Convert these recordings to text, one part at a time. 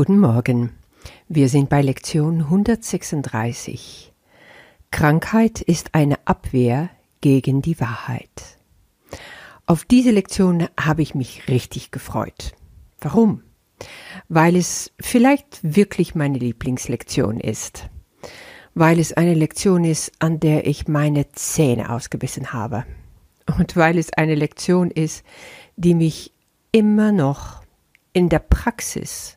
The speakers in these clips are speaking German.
Guten Morgen. Wir sind bei Lektion 136. Krankheit ist eine Abwehr gegen die Wahrheit. Auf diese Lektion habe ich mich richtig gefreut. Warum? Weil es vielleicht wirklich meine Lieblingslektion ist. Weil es eine Lektion ist, an der ich meine Zähne ausgebissen habe. Und weil es eine Lektion ist, die mich immer noch in der Praxis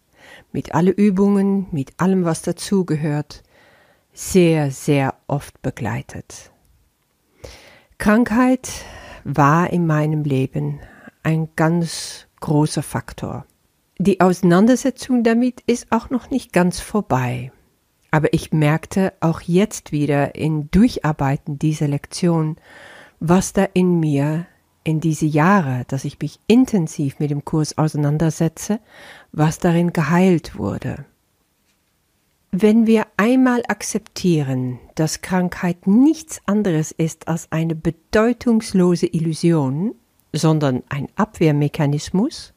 mit alle Übungen, mit allem, was dazugehört, sehr, sehr oft begleitet. Krankheit war in meinem Leben ein ganz großer Faktor. Die Auseinandersetzung damit ist auch noch nicht ganz vorbei. Aber ich merkte auch jetzt wieder im Durcharbeiten dieser Lektion, was da in mir in diese Jahre, dass ich mich intensiv mit dem Kurs auseinandersetze, was darin geheilt wurde. Wenn wir einmal akzeptieren, dass Krankheit nichts anderes ist als eine bedeutungslose Illusion, sondern ein Abwehrmechanismus,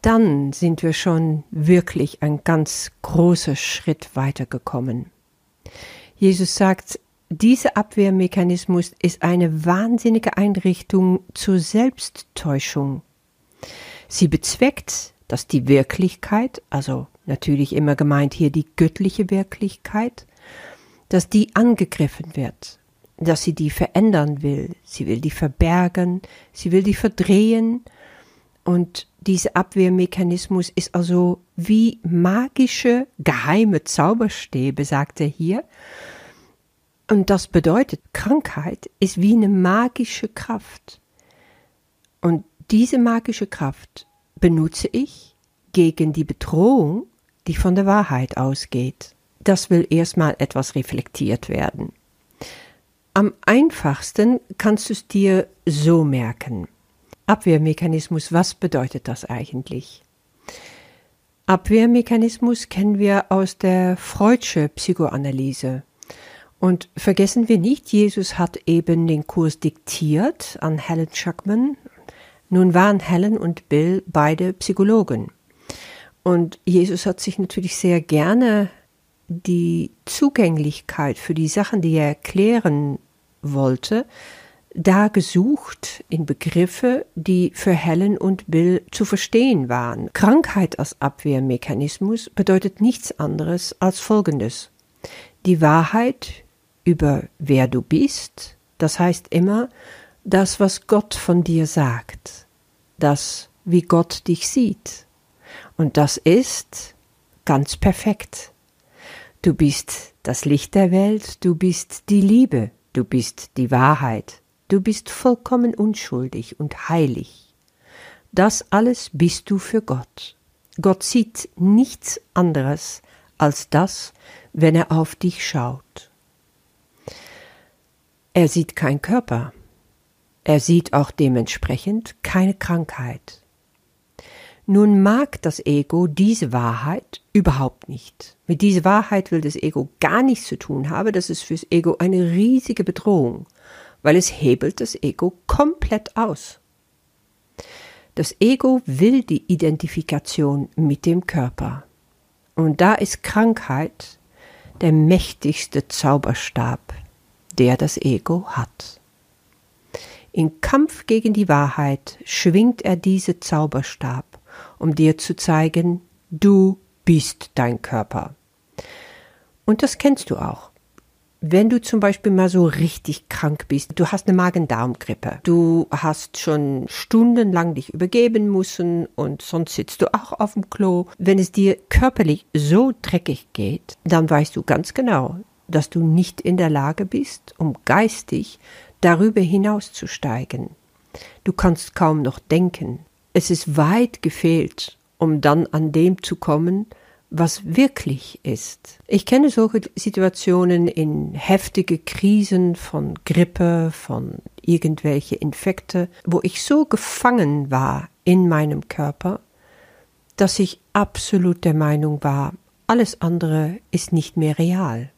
dann sind wir schon wirklich ein ganz großer Schritt weitergekommen. Jesus sagt, dieser Abwehrmechanismus ist eine wahnsinnige Einrichtung zur Selbsttäuschung. Sie bezweckt, dass die Wirklichkeit, also natürlich immer gemeint hier die göttliche Wirklichkeit, dass die angegriffen wird, dass sie die verändern will, sie will die verbergen, sie will die verdrehen, und dieser Abwehrmechanismus ist also wie magische, geheime Zauberstäbe, sagt er hier, und das bedeutet, Krankheit ist wie eine magische Kraft. Und diese magische Kraft benutze ich gegen die Bedrohung, die von der Wahrheit ausgeht. Das will erstmal etwas reflektiert werden. Am einfachsten kannst du es dir so merken. Abwehrmechanismus, was bedeutet das eigentlich? Abwehrmechanismus kennen wir aus der Freudsche Psychoanalyse. Und vergessen wir nicht, Jesus hat eben den Kurs diktiert an Helen Schuckman. Nun waren Helen und Bill beide Psychologen. Und Jesus hat sich natürlich sehr gerne die Zugänglichkeit für die Sachen, die er erklären wollte, da gesucht in Begriffe, die für Helen und Bill zu verstehen waren. Krankheit als Abwehrmechanismus bedeutet nichts anderes als Folgendes. Die Wahrheit über wer du bist, das heißt immer das, was Gott von dir sagt, das, wie Gott dich sieht. Und das ist ganz perfekt. Du bist das Licht der Welt, du bist die Liebe, du bist die Wahrheit, du bist vollkommen unschuldig und heilig. Das alles bist du für Gott. Gott sieht nichts anderes als das, wenn er auf dich schaut. Er sieht kein Körper. Er sieht auch dementsprechend keine Krankheit. Nun mag das Ego diese Wahrheit überhaupt nicht. Mit dieser Wahrheit will das Ego gar nichts zu tun haben. Das ist fürs Ego eine riesige Bedrohung, weil es hebelt das Ego komplett aus. Das Ego will die Identifikation mit dem Körper. Und da ist Krankheit der mächtigste Zauberstab, der das Ego hat. Im Kampf gegen die Wahrheit schwingt er diese Zauberstab, um dir zu zeigen, du bist dein Körper. Und das kennst du auch. Wenn du zum Beispiel mal so richtig krank bist, du hast eine Magen-Darm-Grippe, du hast schon stundenlang dich übergeben müssen und sonst sitzt du auch auf dem Klo. Wenn es dir körperlich so dreckig geht, dann weißt du ganz genau, dass du nicht in der Lage bist, um geistig darüber hinauszusteigen. Du kannst kaum noch denken. Es ist weit gefehlt, um dann an dem zu kommen, was wirklich ist. Ich kenne solche Situationen in heftige Krisen von Grippe, von irgendwelche Infekte, wo ich so gefangen war in meinem Körper, dass ich absolut der Meinung war, alles andere ist nicht mehr real.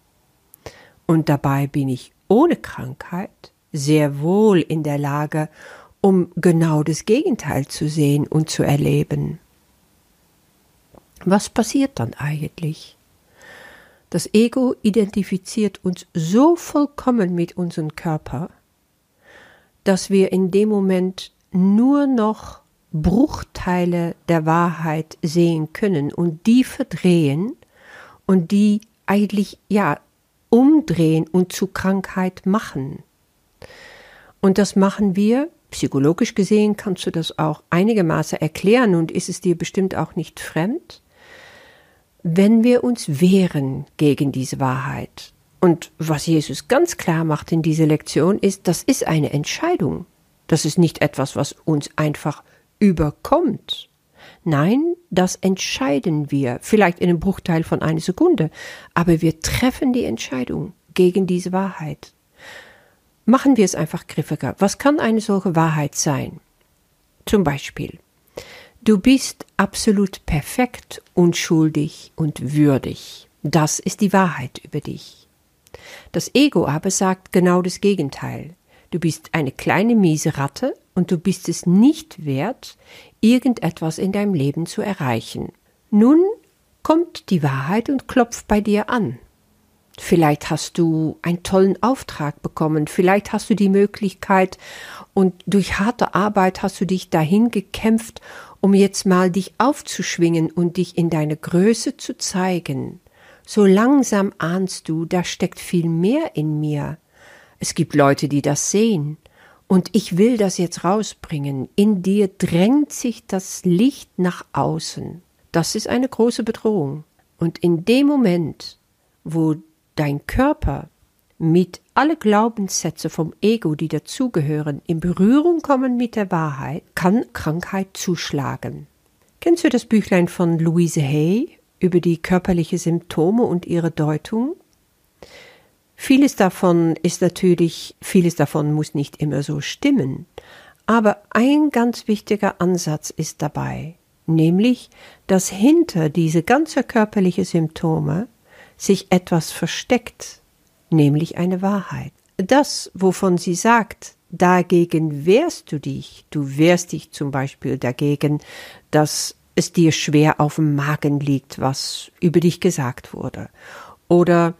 Und dabei bin ich ohne Krankheit sehr wohl in der Lage, um genau das Gegenteil zu sehen und zu erleben. Was passiert dann eigentlich? Das Ego identifiziert uns so vollkommen mit unserem Körper, dass wir in dem Moment nur noch Bruchteile der Wahrheit sehen können und die verdrehen und die eigentlich ja umdrehen und zu Krankheit machen. Und das machen wir, psychologisch gesehen kannst du das auch einigermaßen erklären und ist es dir bestimmt auch nicht fremd, wenn wir uns wehren gegen diese Wahrheit. Und was Jesus ganz klar macht in dieser Lektion ist, das ist eine Entscheidung. Das ist nicht etwas, was uns einfach überkommt. Nein, das entscheiden wir, vielleicht in einem Bruchteil von einer Sekunde, aber wir treffen die Entscheidung gegen diese Wahrheit. Machen wir es einfach griffiger. Was kann eine solche Wahrheit sein? Zum Beispiel, Du bist absolut perfekt, unschuldig und würdig. Das ist die Wahrheit über dich. Das Ego aber sagt genau das Gegenteil. Du bist eine kleine miese Ratte und du bist es nicht wert, irgendetwas in deinem Leben zu erreichen. Nun kommt die Wahrheit und klopft bei dir an. Vielleicht hast du einen tollen Auftrag bekommen, vielleicht hast du die Möglichkeit und durch harte Arbeit hast du dich dahin gekämpft um jetzt mal dich aufzuschwingen und dich in deine Größe zu zeigen. So langsam ahnst du, da steckt viel mehr in mir. Es gibt Leute, die das sehen. Und ich will das jetzt rausbringen. In dir drängt sich das Licht nach außen. Das ist eine große Bedrohung. Und in dem Moment, wo dein Körper mit alle Glaubenssätze vom Ego, die dazugehören, in Berührung kommen mit der Wahrheit, kann Krankheit zuschlagen. Kennst du das Büchlein von Louise Hay über die körperlichen Symptome und ihre Deutung? Vieles davon ist natürlich, vieles davon muss nicht immer so stimmen, aber ein ganz wichtiger Ansatz ist dabei, nämlich, dass hinter diese ganze körperliche Symptome sich etwas versteckt, nämlich eine Wahrheit. Das, wovon sie sagt, dagegen wehrst du dich, du wehrst dich zum Beispiel dagegen, dass es dir schwer auf dem Magen liegt, was über dich gesagt wurde, oder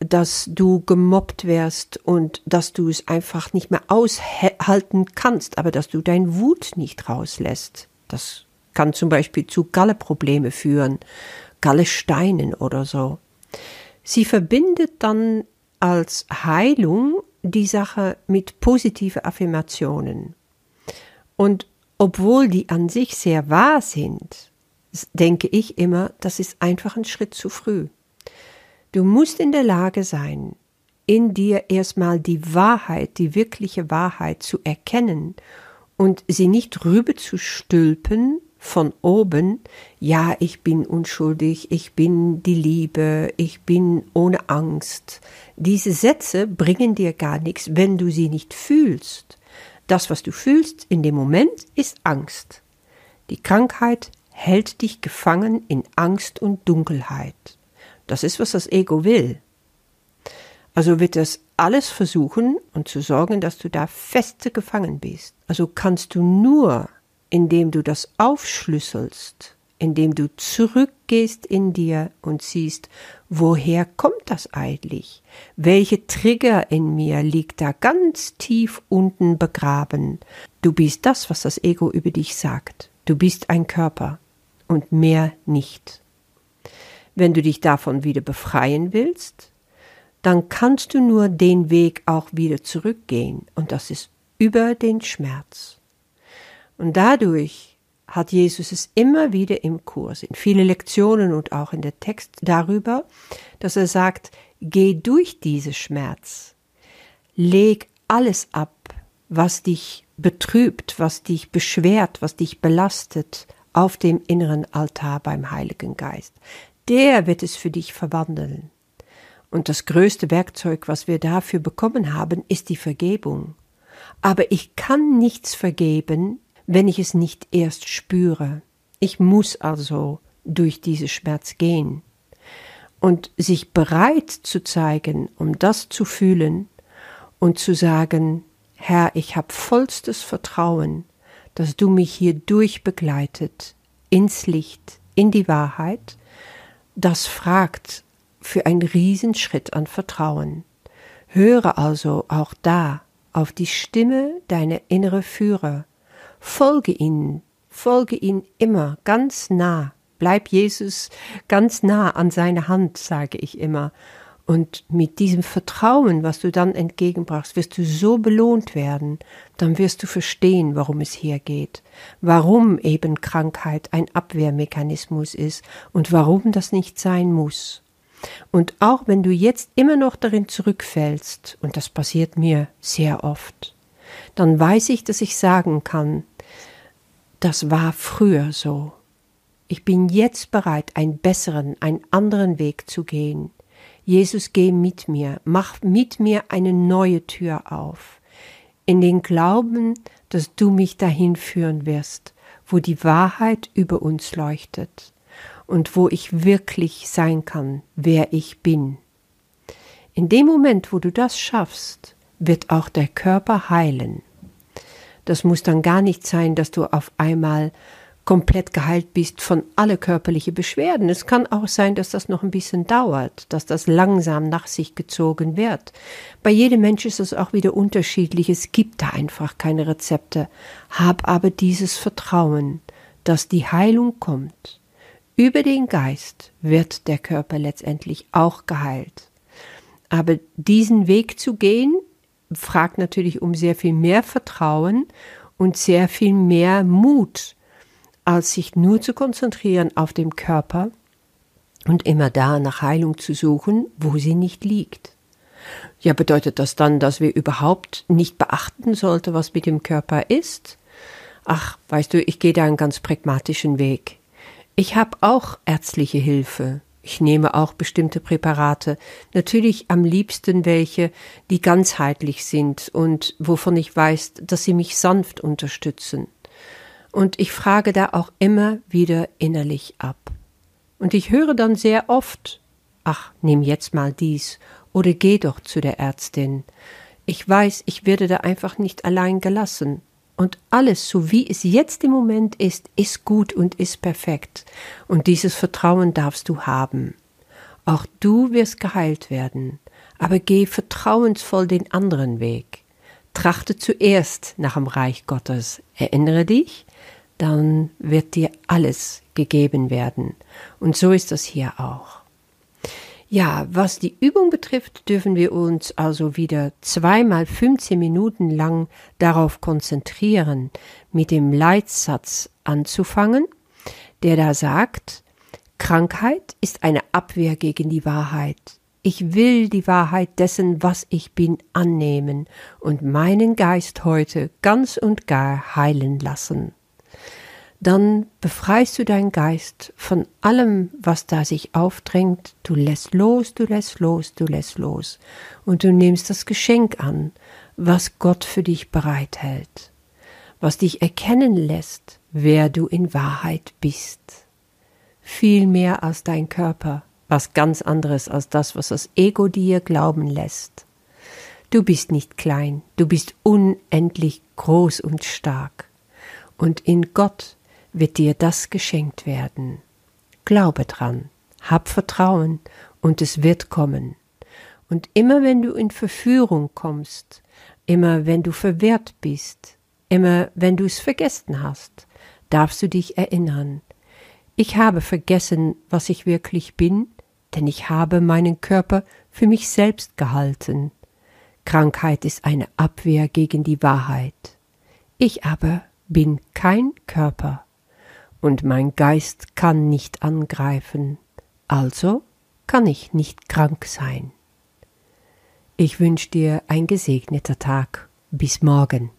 dass du gemobbt wirst und dass du es einfach nicht mehr aushalten kannst, aber dass du dein Wut nicht rauslässt. Das kann zum Beispiel zu Galleprobleme führen, Gallesteinen oder so. Sie verbindet dann als Heilung die Sache mit positive Affirmationen. Und obwohl die an sich sehr wahr sind, denke ich immer, das ist einfach ein Schritt zu früh. Du musst in der Lage sein, in dir erstmal die Wahrheit, die wirkliche Wahrheit zu erkennen und sie nicht rüber zu stülpen von oben, ja, ich bin unschuldig, ich bin die Liebe, ich bin ohne Angst. Diese Sätze bringen dir gar nichts, wenn du sie nicht fühlst. Das, was du fühlst in dem Moment, ist Angst. Die Krankheit hält dich gefangen in Angst und Dunkelheit. Das ist, was das Ego will. Also wird es alles versuchen und zu sorgen, dass du da feste gefangen bist. Also kannst du nur indem du das aufschlüsselst, indem du zurückgehst in dir und siehst, woher kommt das eigentlich? Welche Trigger in mir liegt da ganz tief unten begraben? Du bist das, was das Ego über dich sagt. Du bist ein Körper und mehr nicht. Wenn du dich davon wieder befreien willst, dann kannst du nur den Weg auch wieder zurückgehen, und das ist über den Schmerz. Und dadurch hat Jesus es immer wieder im Kurs, in viele Lektionen und auch in der Text darüber, dass er sagt, geh durch diese Schmerz, leg alles ab, was dich betrübt, was dich beschwert, was dich belastet, auf dem inneren Altar beim Heiligen Geist. Der wird es für dich verwandeln. Und das größte Werkzeug, was wir dafür bekommen haben, ist die Vergebung. Aber ich kann nichts vergeben, wenn ich es nicht erst spüre. Ich muss also durch diese Schmerz gehen. Und sich bereit zu zeigen, um das zu fühlen und zu sagen, Herr, ich habe vollstes Vertrauen, dass du mich hier durchbegleitet ins Licht, in die Wahrheit, das fragt für einen Riesenschritt an Vertrauen. Höre also auch da auf die Stimme deiner innere Führer. Folge ihnen, folge ihnen immer ganz nah. Bleib Jesus ganz nah an seine Hand, sage ich immer. Und mit diesem Vertrauen, was du dann entgegenbrachst, wirst du so belohnt werden, dann wirst du verstehen, warum es hier geht, warum eben Krankheit ein Abwehrmechanismus ist und warum das nicht sein muss. Und auch wenn du jetzt immer noch darin zurückfällst, und das passiert mir sehr oft, dann weiß ich, dass ich sagen kann, das war früher so. Ich bin jetzt bereit, einen besseren, einen anderen Weg zu gehen. Jesus, geh mit mir, mach mit mir eine neue Tür auf, in den Glauben, dass du mich dahin führen wirst, wo die Wahrheit über uns leuchtet und wo ich wirklich sein kann, wer ich bin. In dem Moment, wo du das schaffst, wird auch der Körper heilen. Das muss dann gar nicht sein, dass du auf einmal komplett geheilt bist von alle körperliche Beschwerden. Es kann auch sein, dass das noch ein bisschen dauert, dass das langsam nach sich gezogen wird. Bei jedem Mensch ist es auch wieder unterschiedlich. Es gibt da einfach keine Rezepte. Hab aber dieses Vertrauen, dass die Heilung kommt. Über den Geist wird der Körper letztendlich auch geheilt. Aber diesen Weg zu gehen, fragt natürlich um sehr viel mehr Vertrauen und sehr viel mehr Mut, als sich nur zu konzentrieren auf dem Körper und immer da nach Heilung zu suchen, wo sie nicht liegt. Ja, bedeutet das dann, dass wir überhaupt nicht beachten sollten, was mit dem Körper ist? Ach, weißt du, ich gehe da einen ganz pragmatischen Weg. Ich habe auch ärztliche Hilfe. Ich nehme auch bestimmte Präparate, natürlich am liebsten welche, die ganzheitlich sind und wovon ich weiß, dass sie mich sanft unterstützen. Und ich frage da auch immer wieder innerlich ab. Und ich höre dann sehr oft, ach, nimm jetzt mal dies oder geh doch zu der Ärztin. Ich weiß, ich werde da einfach nicht allein gelassen. Und alles, so wie es jetzt im Moment ist, ist gut und ist perfekt. Und dieses Vertrauen darfst du haben. Auch du wirst geheilt werden, aber geh vertrauensvoll den anderen Weg. Trachte zuerst nach dem Reich Gottes. Erinnere dich, dann wird dir alles gegeben werden. Und so ist das hier auch. Ja, was die Übung betrifft, dürfen wir uns also wieder zweimal 15 Minuten lang darauf konzentrieren, mit dem Leitsatz anzufangen, der da sagt, Krankheit ist eine Abwehr gegen die Wahrheit. Ich will die Wahrheit dessen, was ich bin, annehmen und meinen Geist heute ganz und gar heilen lassen dann befreist du deinen Geist von allem, was da sich aufdrängt. Du lässt los, du lässt los, du lässt los. Und du nimmst das Geschenk an, was Gott für dich bereithält, was dich erkennen lässt, wer du in Wahrheit bist. Viel mehr als dein Körper, was ganz anderes als das, was das Ego dir glauben lässt. Du bist nicht klein, du bist unendlich groß und stark. Und in Gott wird dir das geschenkt werden. Glaube dran, hab Vertrauen und es wird kommen. Und immer wenn du in Verführung kommst, immer wenn du verwehrt bist, immer wenn du es vergessen hast, darfst du dich erinnern. Ich habe vergessen, was ich wirklich bin, denn ich habe meinen Körper für mich selbst gehalten. Krankheit ist eine Abwehr gegen die Wahrheit. Ich aber bin kein Körper und mein Geist kann nicht angreifen, also kann ich nicht krank sein. Ich wünsche dir ein gesegneter Tag. Bis morgen.